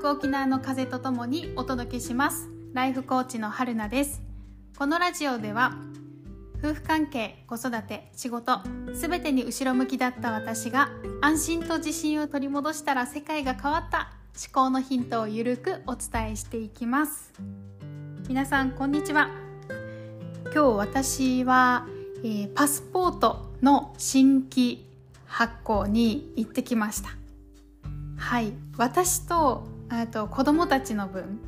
く沖縄の風とともにお届けします。ライフコーチの春菜です。このラジオでは夫婦関係子育て仕事すべてに後ろ向きだった私が安心と自信を取り戻したら世界が変わった思考のヒントをゆるくお伝えしていきます。皆さんこんにちは。今日私は、えー、パスポートの新規発行に行ってきました。はい。私とと子供たちの分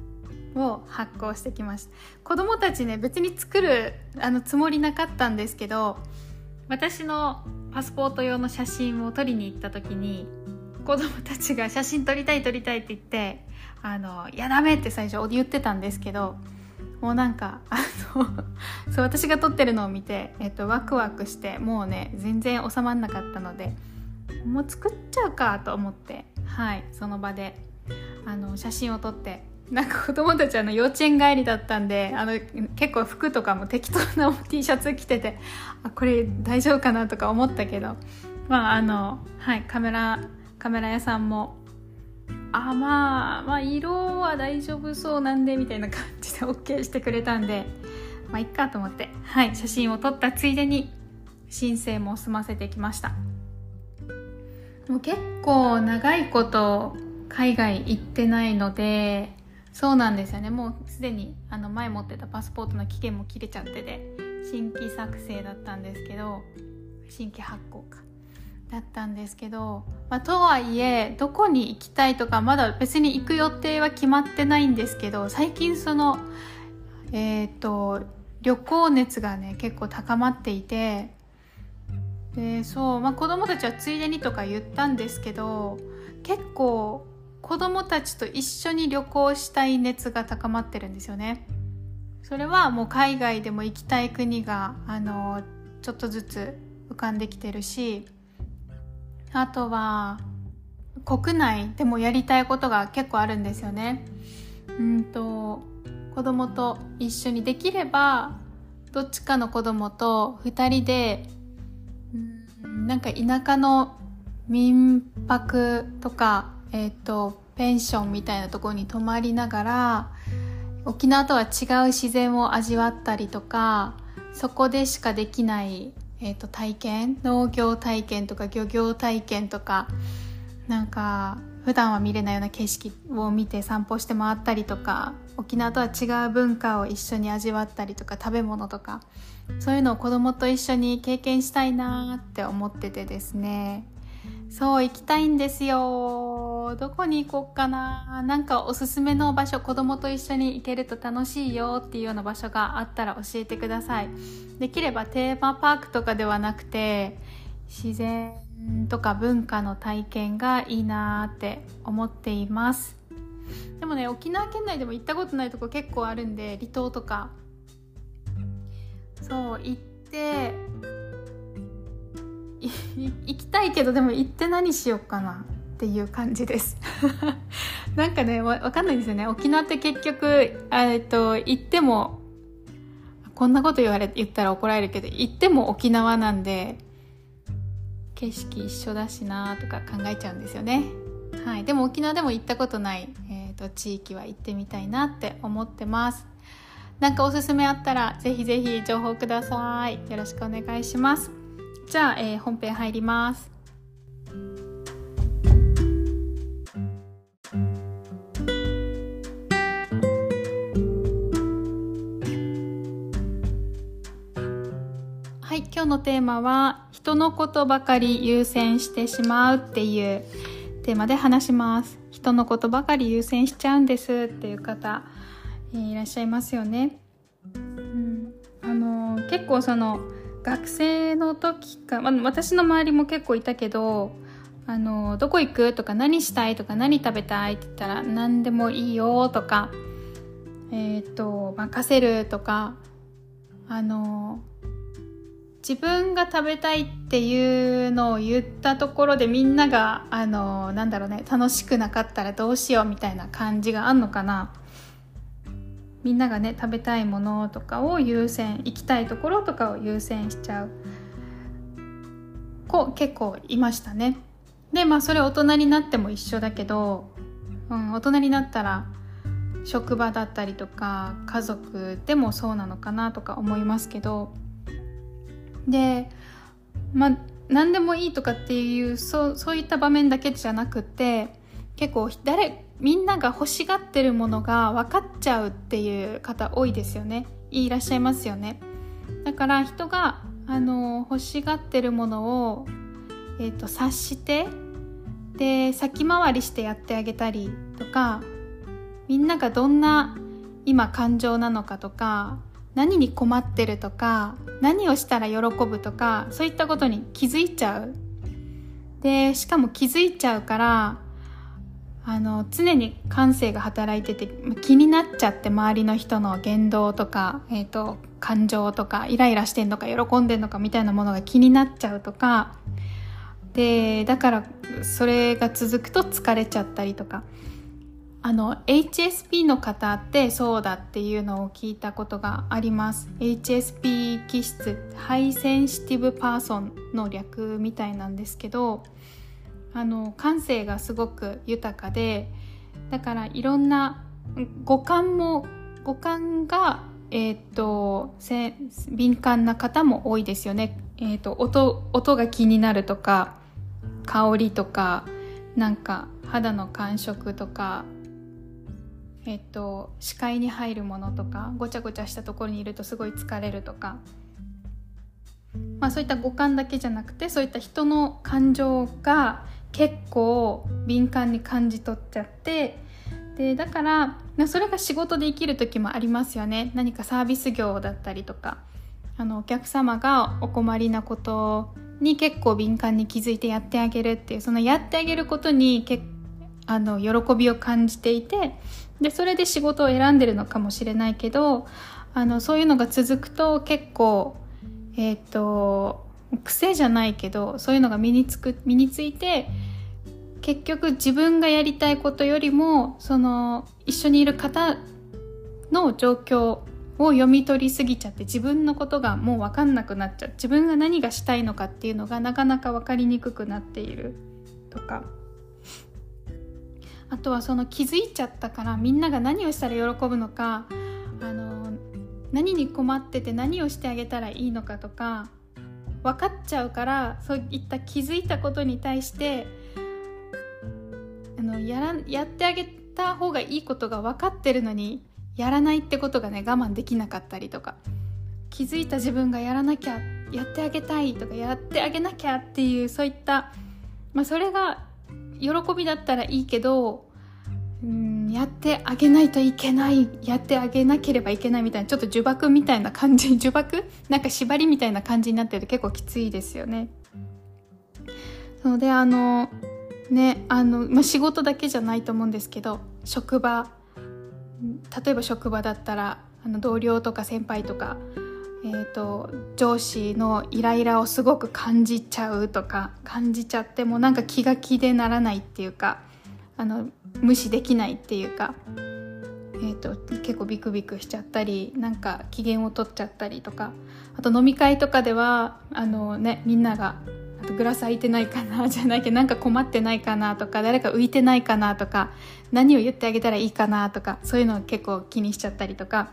を発行してきました。子供たちね別に作るあのつもりなかったんですけど私のパスポート用の写真を撮りに行った時に子供たちが写真撮りたい撮りたいって言ってあの「いやダメ」って最初言ってたんですけどもうなんかあの そう私が撮ってるのを見て、えっと、ワクワクしてもうね全然収まんなかったのでもう作っちゃうかと思ってはいその場であの写真を撮ってなんか子供たちあの幼稚園帰りだったんであの結構服とかも適当な T シャツ着ててあこれ大丈夫かなとか思ったけどまああのはいカメラカメラ屋さんもあまあまあ色は大丈夫そうなんでみたいな感じで OK してくれたんでまあいっかと思ってはい写真を撮ったついでに申請も済ませてきました。もう結構長いこと海外行ってないのでそうなんですよね。もうすでにあの前持ってたパスポートの期限も切れちゃってて新規作成だったんですけど新規発行かだったんですけど、まあ、とはいえどこに行きたいとかまだ別に行く予定は決まってないんですけど最近そのえっ、ー、と旅行熱がね結構高まっていてでそう、まあ、子供たちはついでにとか言ったんですけど結構子供たちと一緒に旅行したい熱が高まってるんですよね。それはもう海外でも行きたい国があのちょっとずつ浮かんできてるしあとは国内でもやりたいことが結構あるんですよね。うんと子供と一緒にできればどっちかの子供と2人でんなんか田舎の民泊とか、えっ、ー、とペンションみたいなところに泊まりながら沖縄とは違う自然を味わったりとかそこでしかできないえーと、体験農業体験とか漁業体験とかなんか普段は見れないような景色を見て散歩して回ったりとか沖縄とは違う文化を一緒に味わったりとか食べ物とかそういうのを子供と一緒に経験したいなって思っててですね。そう行きたいんですよどこに行こうかな？なんかおすすめの場所子供と一緒に行けると楽しいよっていうような場所があったら教えてください。できればテーマパークとかではなくて自然とか文化の体験がいいなって思っています。でもね沖縄県内でも行ったことないとこ結構あるんで離島とか。そう行って行きたいけどでも行って何しようかな。っていう感じです。なんかねわかんないですよね。沖縄って結局えっと行ってもこんなこと言われ言ったら怒られるけど行っても沖縄なんで景色一緒だしなとか考えちゃうんですよね。はい。でも沖縄でも行ったことない、えーと、と地域は行ってみたいなって思ってます。なんかおすすめあったらぜひぜひ情報ください。よろしくお願いします。じゃあ、えー、本編入ります。のテーマは人のことばかり優先してしまうっていうテーマで話します。人のことばかり優先しちゃうんですっていう方、えー、いらっしゃいますよね。うん、あの結構その学生の時か、まあ、私の周りも結構いたけどあのどこ行くとか何したいとか何食べたいって言ったら何でもいいよとかえっ、ー、と任せるとかあの自分が食べたいっていうのを言ったところでみんながあのなんだろうね楽しくなかったらどうしようみたいな感じがあんのかな。みんながね食べたいものとかを優先行きたいところとかを優先しちゃう。子結構いましたね。でまあそれ大人になっても一緒だけどうん、大人になったら職場だったりとか家族でもそうなのかなとか思いますけど。でまあ何でもいいとかっていうそうそういった場面だけじゃなくて結構誰みんなが欲しがってるものが分かっちゃうっていう方多いですよね。いらっしゃいますよね。だから人があの欲しがってるものを、えーと、察してで先回りしてやってあげたりとかみんながどんな今感情なのかとか何に困ってるとか何をしたら喜ぶとかそういったことに気づいちゃう。でしかも気づいちゃうからあの常に感性が働いてて気になっちゃって周りの人の言動とか、えーと、感情とかイライラしてんのか喜んでんのかみたいなものが気になっちゃうとか。でだからそれが続くと疲れちゃったりとか。あの HSP の方ってそうだっていうのを聞いたことがあります。HSP 気質 high sensitive person の略みたいなんですけどあの感性がすごく豊かでだからいろんな五感も五感が、えーと、敏感な方も多いですよね、えーと、音音が気になるとか香りとかなんか肌の感触とかえっと、視界に入るものとかごちゃごちゃしたところにいるとすごい疲れるとか、まあ、そういった五感だけじゃなくてそういった人の感情が結構敏感に感じ取っちゃってでだからそれが仕事で生きる時もありますよね。何かサービス業だったりとかあのお客様がお困りなことに結構敏感に気づいてやってあげるっていうそのやってあげることにけあの喜びを感じていてでそれで仕事を選んでるのかもしれないけどあのそういうのが続くと結構えっ、と癖じゃないけどそういうのが身につく身について結局自分がやりたいことよりもその一緒にいる方の状況を読み取りすぎちゃって自分のことがもう分かんなくなっちゃう。自分が何がしたいのかっていうのがなかなか分かりにくくなっているとか。あとはその気づいちゃったからみんなが何をしたら喜ぶのかあの何に困ってて何をしてあげたらいいのかとか分かっちゃうからそういった気づいたことに対してあのやらやってあげた方がいいことが分かってるのにやらないってことがね我慢できなかったりとか気づいた自分がやらなきゃやってあげたいとかやってあげなきゃっていうそういった、まあ、それが喜びだったらいいけどうんやってあげないといけないやってあげなければいけないみたいなちょっと呪縛みたいな感じ 呪縛？なんか縛りみたいな感じになってると結構きついですよね。そうであのねあの、まあ、仕事だけじゃないと思うんですけど職場例えば職場だったらあの同僚とか先輩とか、えーと、上司のイライラをすごく感じちゃうとか感じちゃってもなんか気が気でならないっていうかあの無視できないっていうか、えーと、結構ビクビクしちゃったりなんか機嫌を取っちゃったりとかあと飲み会とかではあの、ね、みんながあとグラス空いてないかな じゃないけどなんか困ってないかなとか誰か浮いてないかなとか何を言ってあげたらいいかなとかそういうのを結構気にしちゃったりとか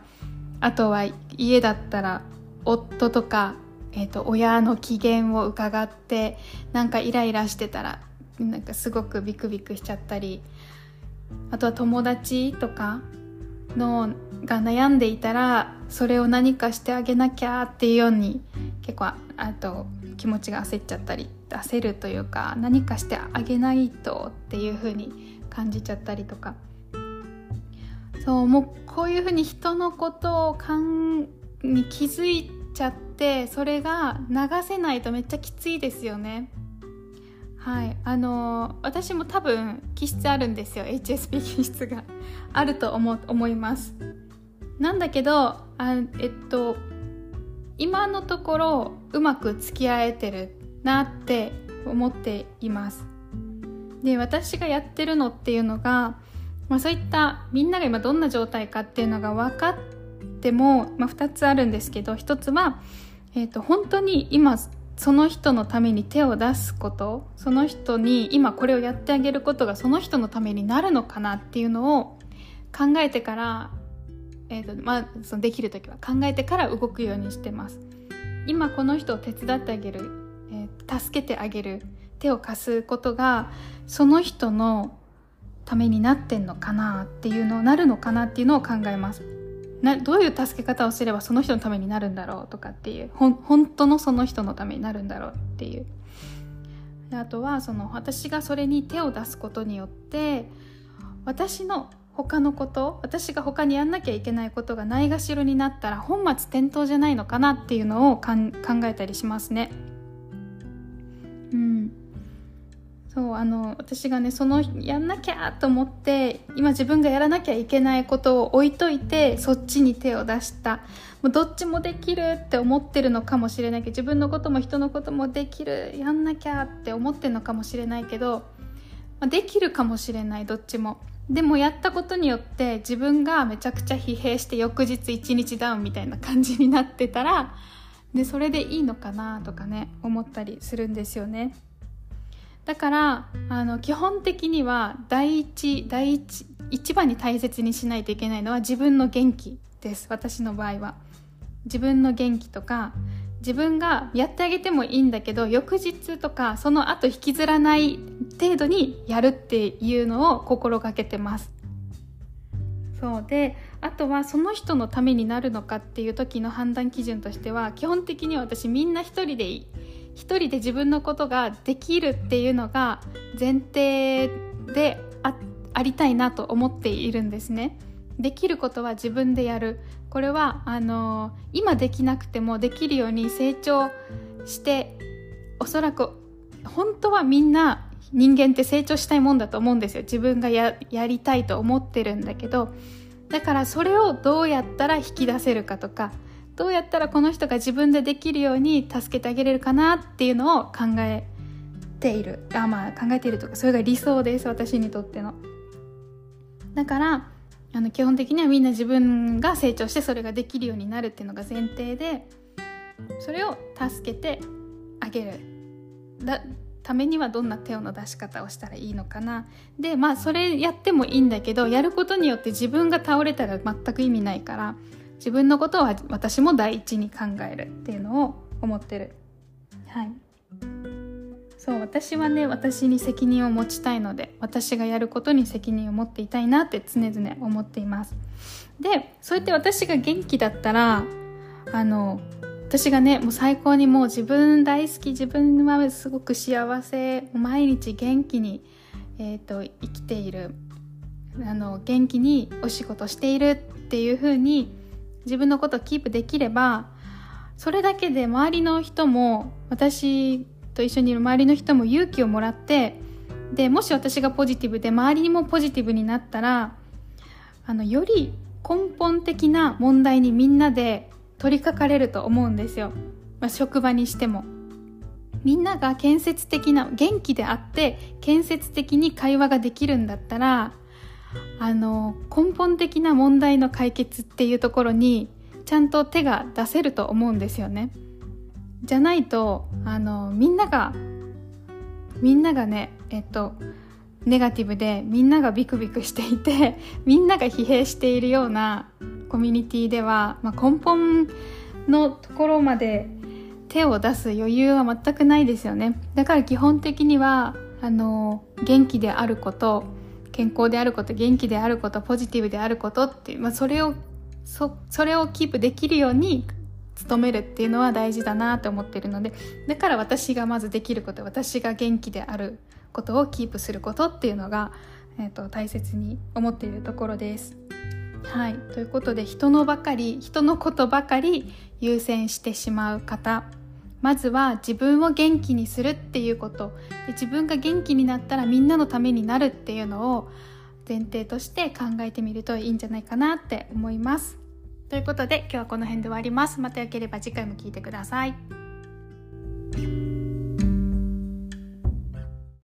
あとは家だったら夫とか、えーと親の機嫌を伺ってなんかイライラしてたらなんかすごくビクビクしちゃったりあとは友達とかのが悩んでいたらそれを何かしてあげなきゃっていうように結構あと気持ちが焦っちゃったり焦るというか何かしてあげないとっていう風に感じちゃったりとか。そうもうこういう風に人のことをかんに気づいちゃってそれが流せないとめっちゃきついですよね。はい。あの私も多分気質あるんですよ。HSP 気質が。あると思思います。なんだけどあえっと今のところうまく付き合えてるなって思っています。で私がやってるのっていうのが、まあ、そういったみんなが今どんな状態かっていうのが分かっても、まあ、2つあるんですけど1つは、えー、と本当に今その人のために手を出すことその人に今これをやってあげることがその人のためになるのかなっていうのを考えてから、えーとまあ、そのできる時は考えてから動くようにしてます。今この人を手伝ってあげる、えー、助けてあげる手を貸すことがその人のためになってんのかなっていうのなるのかなっていうのを考えます。などういう助け方をすればその人のためになるんだろうとかっていうほ本当のその人のためになるんだろうっていうであとはその私がそれに手を出すことによって私の他のこと私が他にやんなきゃいけないことがないがしろになったら本末転倒じゃないのかなっていうのを考えたりしますね。そうあの私がねそのやんなきゃと思って今自分がやらなきゃいけないことを置いといてそっちに手を出したもうどっちもできるって思ってるのかもしれないけど自分のことも人のこともできるやんなきゃって思ってるのかもしれないけど、まあ、できるかもしれないどっちもでもやったことによって自分がめちゃくちゃ疲弊して翌日一日ダウンみたいな感じになってたらでそれでいいのかなとかね思ったりするんですよね。だからあの基本的には第一第一一番に大切にしないといけないのは自分の元気です。私の場合は。自分の元気とか自分がやってあげてもいいんだけど翌日とかその後引きずらない程度にやるっていうのを心がけてます。そうであとはその人のためになるのかっていう時の判断基準としては基本的に私みんな一人でいい一人で自分のことができるっていうのが前提であありたいなと思っているんですね。できることは自分でやるこれはあの今できなくてもできるように成長しておそらく本当はみんな人間って成長したいもんだと思うんですよ自分がやりたいと思ってるんだけどだからそれをどうやったら引き出せるかとかどうやったらこの人が自分でできるように助けてあげれるかなっていうのを考えている。あまあ考えているとかそれが理想です私にとっての。だからあの基本的にはみんな自分が成長してそれができるようになるっていうのが前提でそれを助けてあげる。だためにはどんな手の出し方をしたらいいのかな。でまあそれやってもいいんだけどやることによって自分が倒れたら全く意味ないから自分のことは私も第一に考えるっていうのを思ってる。はい。そう私はね私に責任を持ちたいので私がやることに責任を持っていたいなって常々思っています。でそうやって私が元気だったらあの私がねもう最高にもう自分大好き自分はすごく幸せ毎日元気に、えーと、と生きているあの元気にお仕事しているっていう風に自分のことをキープできればそれだけで周りの人も私と一緒にいる周りの人も勇気をもらってでもし私がポジティブで周りにもポジティブになったらあのより根本的な問題にみんなで取り掛かれると思うんですよ、まあ、職場にしても。みんなが建設的な元気であって建設的に会話ができるんだったらあの根本的な問題の解決っていうところにちゃんと手が出せると思うんですよね。じゃないとあのみんながみんながねえっとネガティブでみんながビクビクしていて みんなが疲弊しているようなコミュニティでは、まあ、根本のところまで手を出す余裕は全くないですよねだから基本的にはあの元気であること健康であること元気であることポジティブであることっていう、まあ、それをそそれをキープできるように努めるっていうのは大事だなと思ってるのでだから私がまずできること私が元気であることをキープすることっていうのが、えーと、大切に思っているところです。はいということで人のばかり人のことばかり優先してしまう方まずは自分を元気にするっていうこと。で自分が元気になったらみんなのためになるっていうのを前提として考えてみるといいんじゃないかなって思います。ということで今日はこの辺で終わります。またよければ次回も聞いてください。